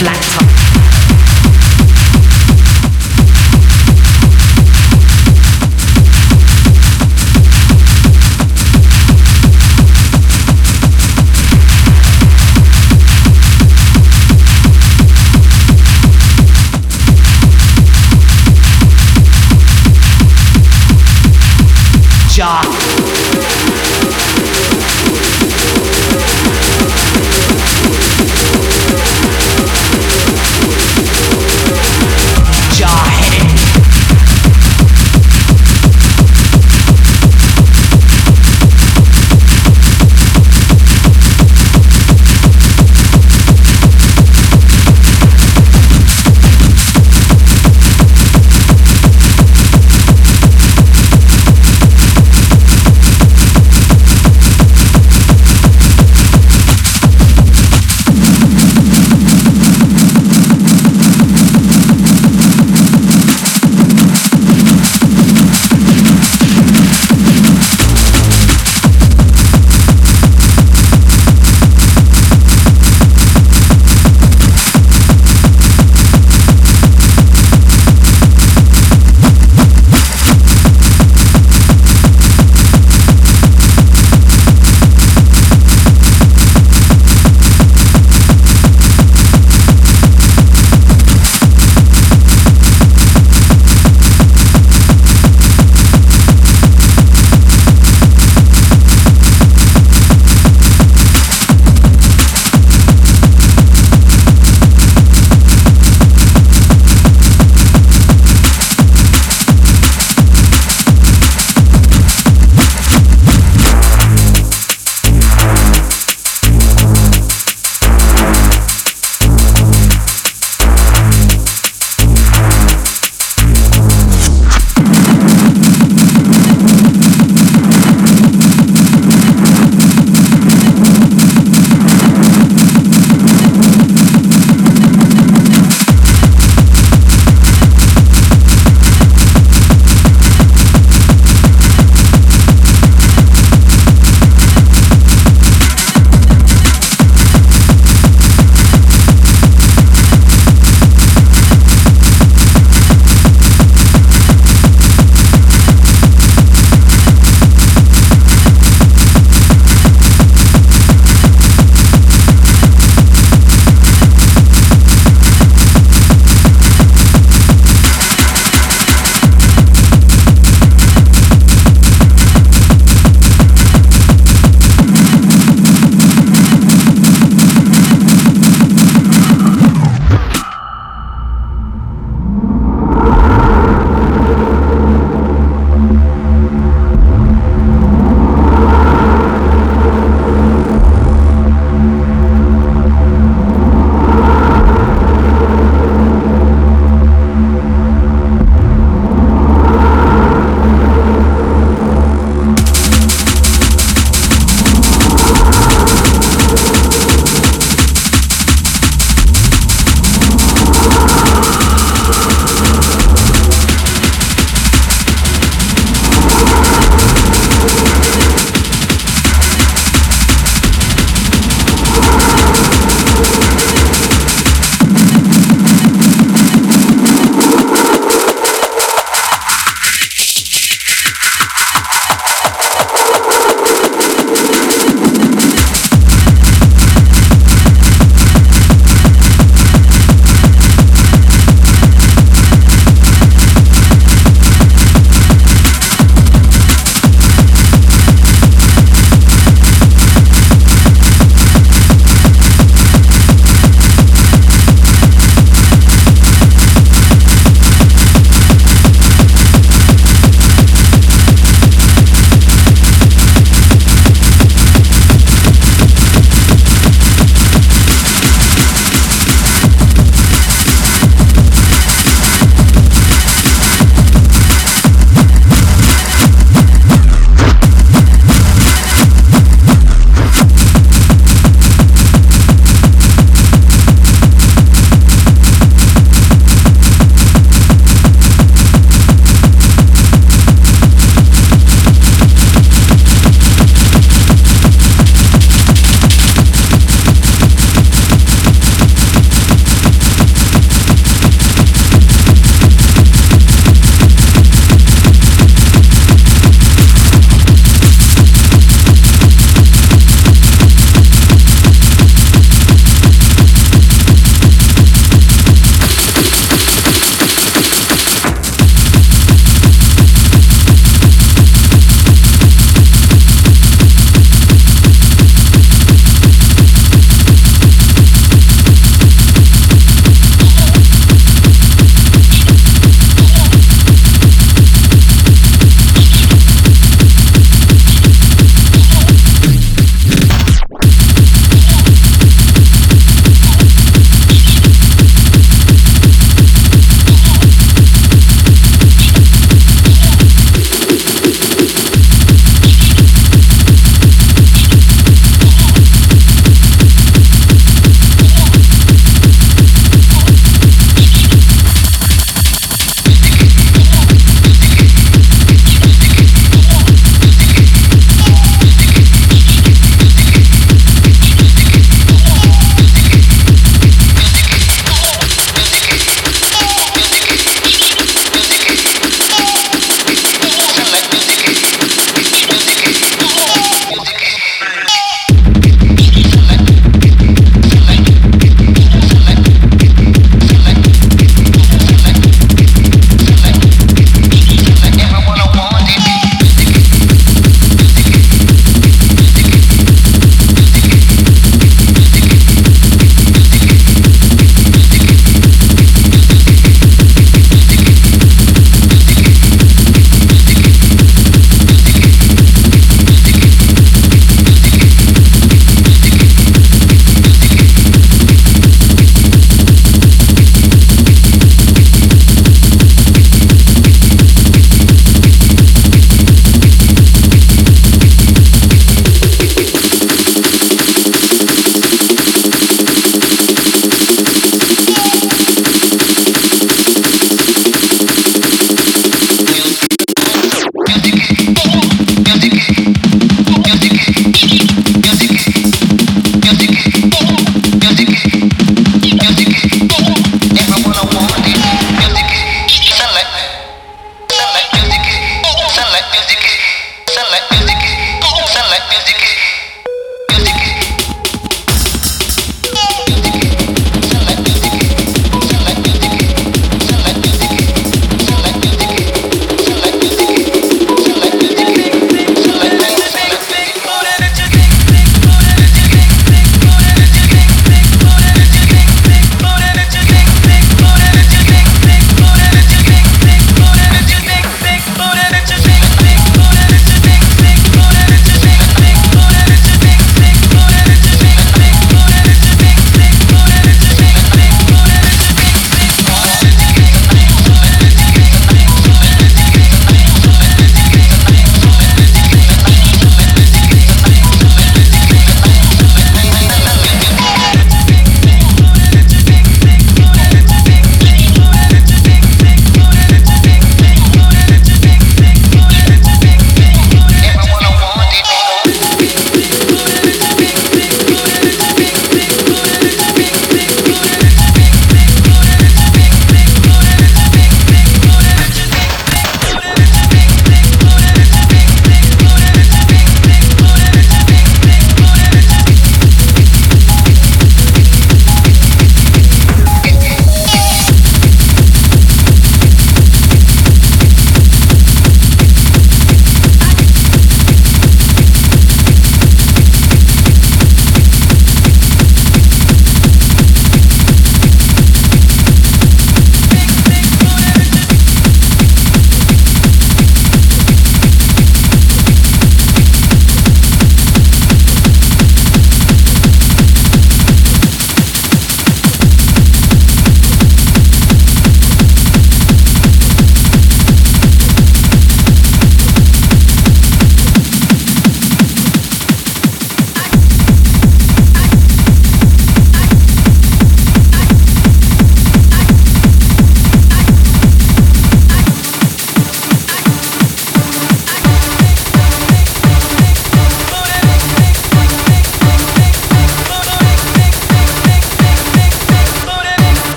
flat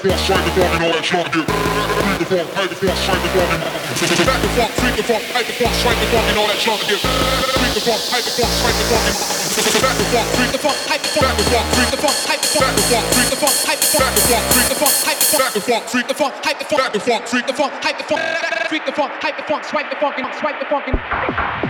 funk, strike the funk, and all that junk get freak the funk, hype the funk, strike the funk, and back the funk, freak the funk, hype the funk, strike the funk, and all that junk get freak the funk, hype the funk, strike the funk, and back the funk, freak The funk, hype the funk, back the funk, freak the funk, hype the funk, back the funk, freak the funk, hype the funk, back the funk, freak the funk, hype the funk, back the funk, freak the funk, hype the funk, back the funk, freak the funk, hype the funk, freak the funk, hype the funk, swipe the funk, and swipe the funk, and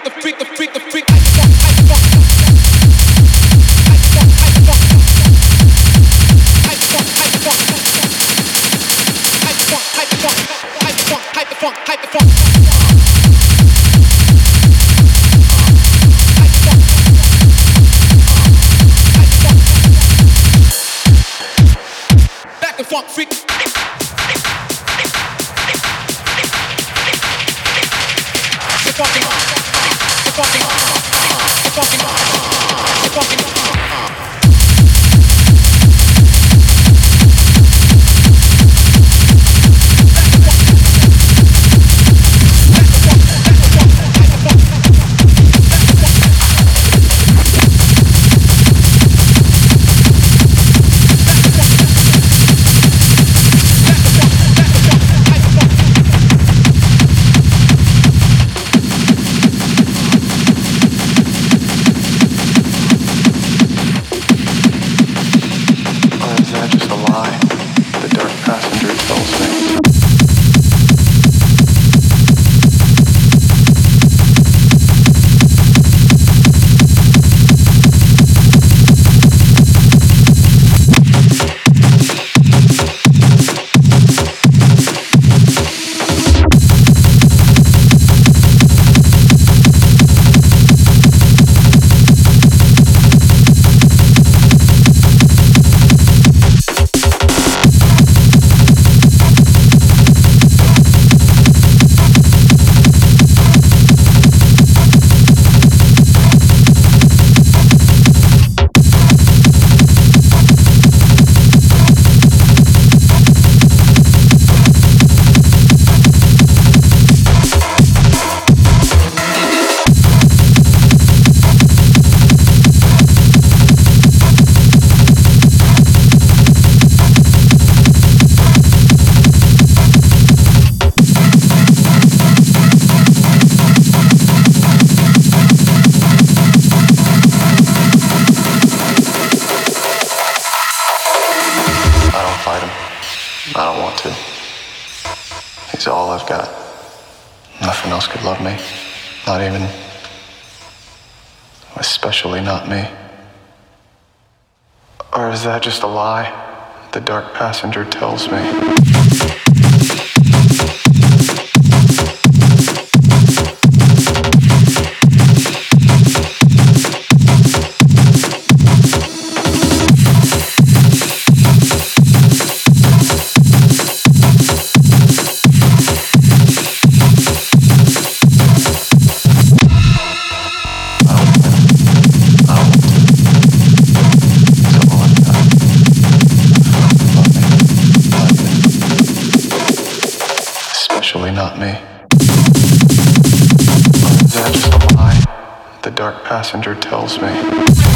fucking, the fucking, the fucking, I don't want to. He's all I've got. Nothing else could love me. Not even. Especially not me. Or is that just a lie? The dark passenger tells me. Passenger tells me?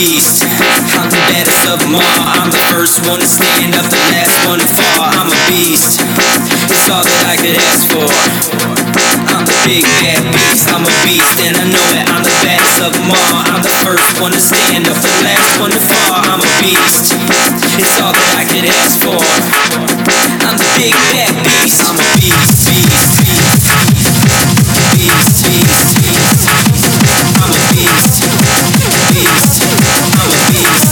beast. I'm the baddest of them all. I'm the first one to stand up, the last one to fall. I'm a beast. It's all that I could ask for. I'm the big bad beast. I'm a beast, and I know it. I'm the baddest of them all. I'm the first one to stand up, the last one to fall. I'm a beast. It's all that I could ask for. I'm the big bad beast. I'm a beast, beast, beast, beast, beast. beast. I'm a beast beast. I'm a beast.